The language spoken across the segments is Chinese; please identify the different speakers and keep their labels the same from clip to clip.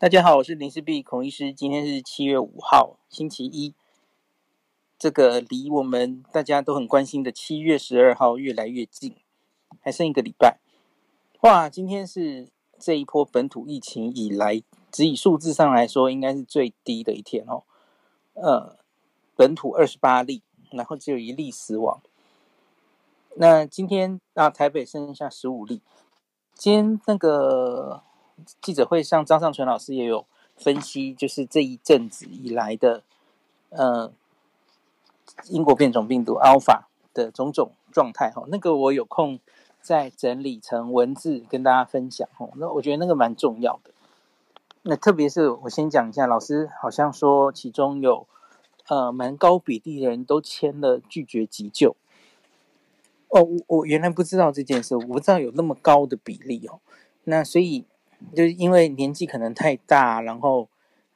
Speaker 1: 大家好，我是林氏璧孔医师。今天是七月五号，星期一。这个离我们大家都很关心的七月十二号越来越近，还剩一个礼拜。哇，今天是这一波本土疫情以来，只以数字上来说，应该是最低的一天哦。呃，本土二十八例，然后只有一例死亡。那今天啊，台北剩下十五例。今天那个。记者会上，张尚淳老师也有分析，就是这一阵子以来的，呃，英国变种病毒 Alpha 的种种状态哈。那个我有空再整理成文字跟大家分享哈。那我觉得那个蛮重要的。那特别是我先讲一下，老师好像说其中有呃蛮高比例的人都签了拒绝急救。哦，我我原来不知道这件事，我不知道有那么高的比例哦。那所以。就是因为年纪可能太大，然后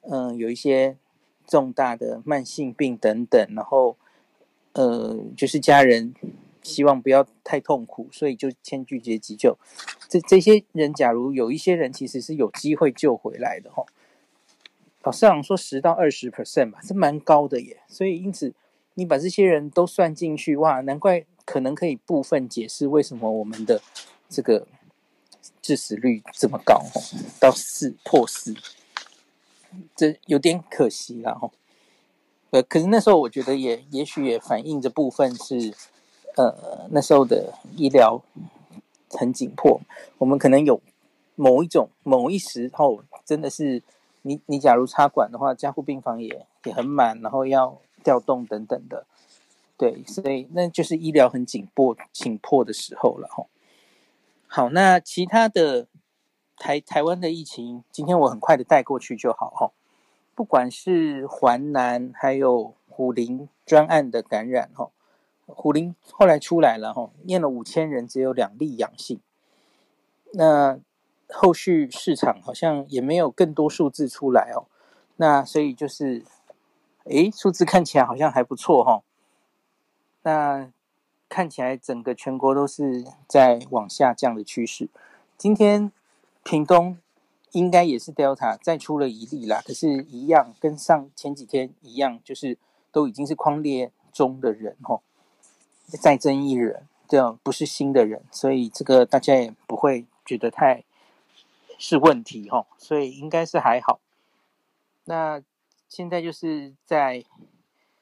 Speaker 1: 嗯、有一些重大的慢性病等等，然后呃，就是家人希望不要太痛苦，所以就先拒绝急救。这这些人，假如有一些人其实是有机会救回来的哈。老师好像说十到二十 percent 吧，是蛮高的耶。所以因此你把这些人都算进去，哇，难怪可能可以部分解释为什么我们的这个。致死率这么高哦，到四破四，这有点可惜了哈。呃，可是那时候我觉得也也许也反映着部分是，呃，那时候的医疗很紧迫，我们可能有某一种某一时候真的是你你假如插管的话，加护病房也也很满，然后要调动等等的，对，所以那就是医疗很紧迫紧迫的时候了哈。好，那其他的台台湾的疫情，今天我很快的带过去就好哈。不管是环南还有虎林专案的感染哈，虎林后来出来了哈，验了五千人，只有两例阳性。那后续市场好像也没有更多数字出来哦。那所以就是，诶，数字看起来好像还不错哈。那。看起来整个全国都是在往下降的趋势。今天屏东应该也是 Delta 再出了一例啦，可是，一样跟上前几天一样，就是都已经是框列中的人吼，再增一人，这样不是新的人，所以这个大家也不会觉得太是问题吼，所以应该是还好。那现在就是在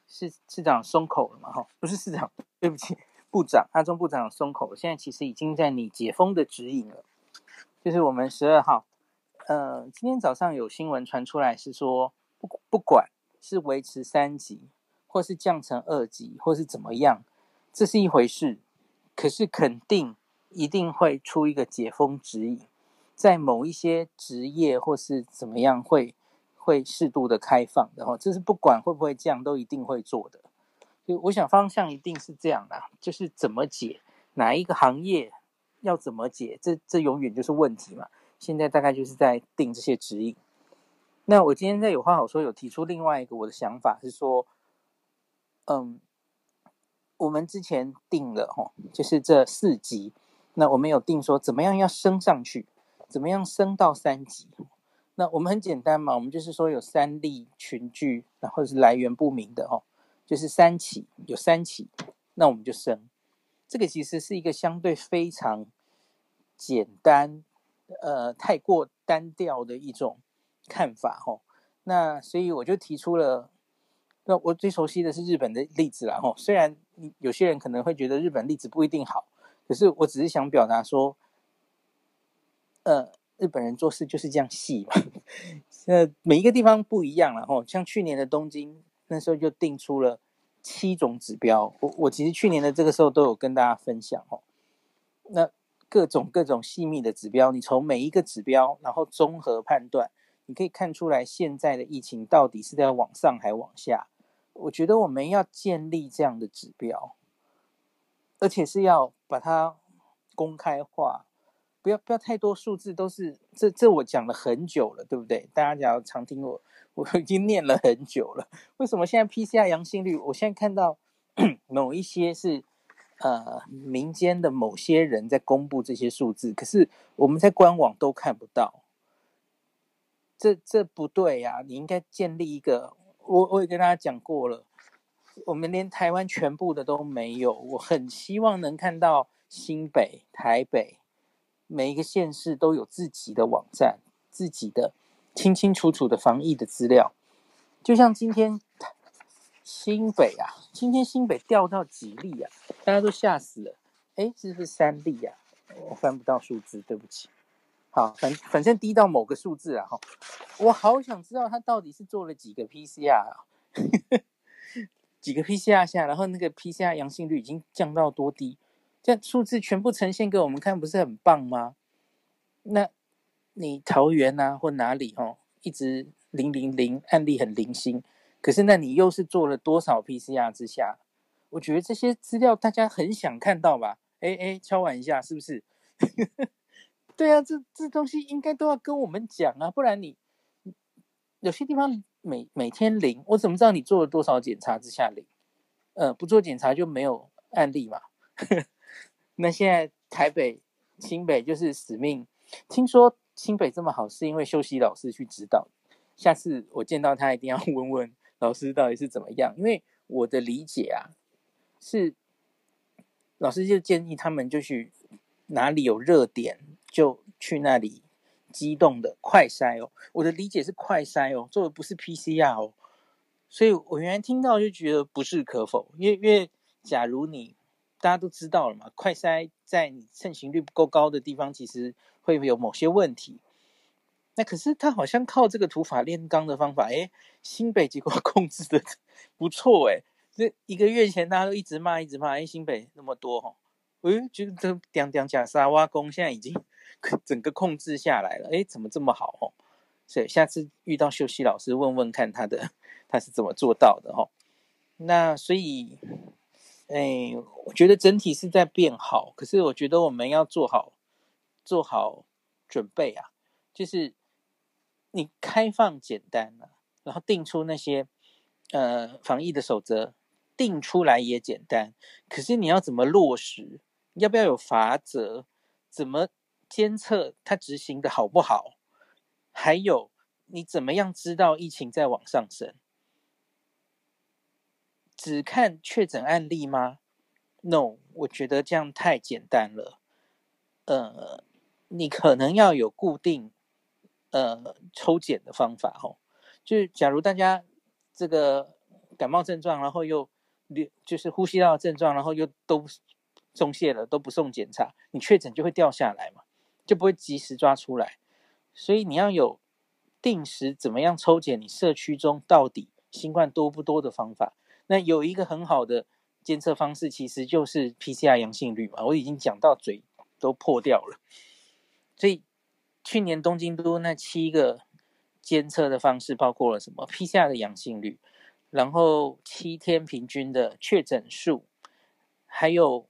Speaker 1: 市市长松口了嘛哈，不是市长，对不起。部长阿中部长松口，现在其实已经在拟解封的指引了。就是我们十二号，呃，今天早上有新闻传出来，是说不不管是维持三级，或是降成二级，或是怎么样，这是一回事。可是肯定一定会出一个解封指引，在某一些职业或是怎么样会会适度的开放的哈，这是不管会不会降，都一定会做的。就我想方向一定是这样的，就是怎么解，哪一个行业要怎么解，这这永远就是问题嘛。现在大概就是在定这些指引。那我今天在有话好说有提出另外一个我的想法是说，嗯，我们之前定了哈，就是这四级，那我们有定说怎么样要升上去，怎么样升到三级。那我们很简单嘛，我们就是说有三例群聚，然后是来源不明的哈。就是三起，有三起，那我们就升。这个其实是一个相对非常简单，呃，太过单调的一种看法哦。那所以我就提出了，那我最熟悉的是日本的例子啦吼。虽然有些人可能会觉得日本例子不一定好，可是我只是想表达说，呃，日本人做事就是这样细嘛。呃，每一个地方不一样了吼。像去年的东京。那时候就定出了七种指标，我我其实去年的这个时候都有跟大家分享哦。那各种各种细密的指标，你从每一个指标，然后综合判断，你可以看出来现在的疫情到底是在往上还往下。我觉得我们要建立这样的指标，而且是要把它公开化，不要不要太多数字都是这这我讲了很久了，对不对？大家只要常听我。我已经念了很久了，为什么现在 PCR 阳性率？我现在看到 某一些是呃民间的某些人在公布这些数字，可是我们在官网都看不到。这这不对呀、啊！你应该建立一个，我我也跟大家讲过了，我们连台湾全部的都没有。我很希望能看到新北、台北每一个县市都有自己的网站，自己的清清楚楚的防疫的资料。就像今天新北啊，今天新北掉到几例啊？大家都吓死了。哎，是不是三例啊？我翻不到数字，对不起。好，反反正低到某个数字啊，哈，我好想知道他到底是做了几个 PCR 啊，几个 PCR 下，然后那个 PCR 阳性率已经降到多低？这样数字全部呈现给我们看，不是很棒吗？那你桃园啊，或哪里哦，一直零零零案例很零星，可是那你又是做了多少 PCR 之下？我觉得这些资料大家很想看到吧？哎哎，敲完一下，是不是？对啊，这这东西应该都要跟我们讲啊，不然你有些地方每每天零，我怎么知道你做了多少检查之下零？呃，不做检查就没有案例嘛。那现在台北、新北就是使命。听说新北这么好，是因为秀熙老师去指导。下次我见到他，一定要 问问老师到底是怎么样，因为我的理解啊，是老师就建议他们就去哪里有热点。就去那里机动的快筛哦，我的理解是快筛哦，做的不是 PCR 哦，所以我原来听到就觉得不置可否，因为因为假如你大家都知道了嘛，快筛在你盛行率不够高的地方，其实会有某些问题。那可是他好像靠这个土法炼钢的方法，诶，新北结果控制的不错诶，这一个月前大家都一直骂一直骂，诶，新北那么多哈，我就觉得这点点假沙挖工现在已经。整个控制下来了，哎，怎么这么好哦？所以下次遇到秀熙老师，问问看他的 他是怎么做到的哦。那所以，哎，我觉得整体是在变好，可是我觉得我们要做好做好准备啊，就是你开放简单了，然后定出那些呃防疫的守则，定出来也简单，可是你要怎么落实？要不要有法则？怎么？监测它执行的好不好？还有你怎么样知道疫情在往上升？只看确诊案例吗？No，我觉得这样太简单了。呃，你可能要有固定呃抽检的方法哦。就是假如大家这个感冒症状，然后又就是呼吸道症状，然后又都松懈了，都不送检查，你确诊就会掉下来嘛。就不会及时抓出来，所以你要有定时怎么样抽检你社区中到底新冠多不多的方法。那有一个很好的监测方式，其实就是 PCR 阳性率嘛。我已经讲到嘴都破掉了。所以去年东京都那七个监测的方式包括了什么？PCR 的阳性率，然后七天平均的确诊数，还有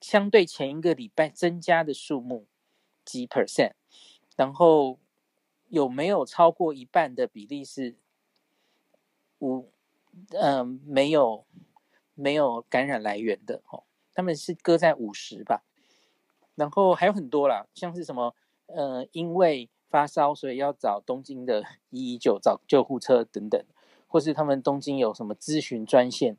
Speaker 1: 相对前一个礼拜增加的数目。几 percent，然后有没有超过一半的比例是无，嗯、呃，没有没有感染来源的哦，他们是搁在五十吧，然后还有很多啦，像是什么，呃，因为发烧所以要找东京的 一一九找救护车等等，或是他们东京有什么咨询专线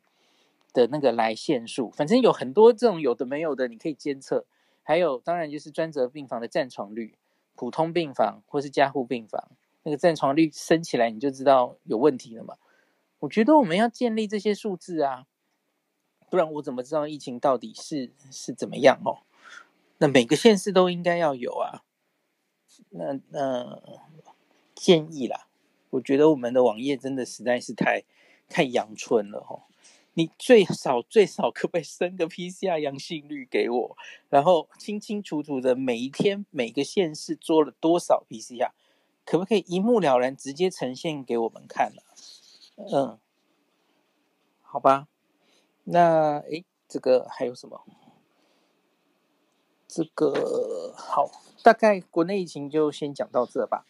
Speaker 1: 的那个来线数，反正有很多这种有的没有的，你可以监测。还有，当然就是专责病房的占床率，普通病房或是加护病房，那个占床率升起来，你就知道有问题了嘛。我觉得我们要建立这些数字啊，不然我怎么知道疫情到底是是怎么样哦？那每个县市都应该要有啊。那那建议啦，我觉得我们的网页真的实在是太太阳春了哦。你最少最少可不可以升个 PCR 阳性率给我，然后清清楚楚的每一天每个县市做了多少 PCR，可不可以一目了然直接呈现给我们看呢？嗯，好吧，那诶，这个还有什么？这个好，大概国内疫情就先讲到这吧。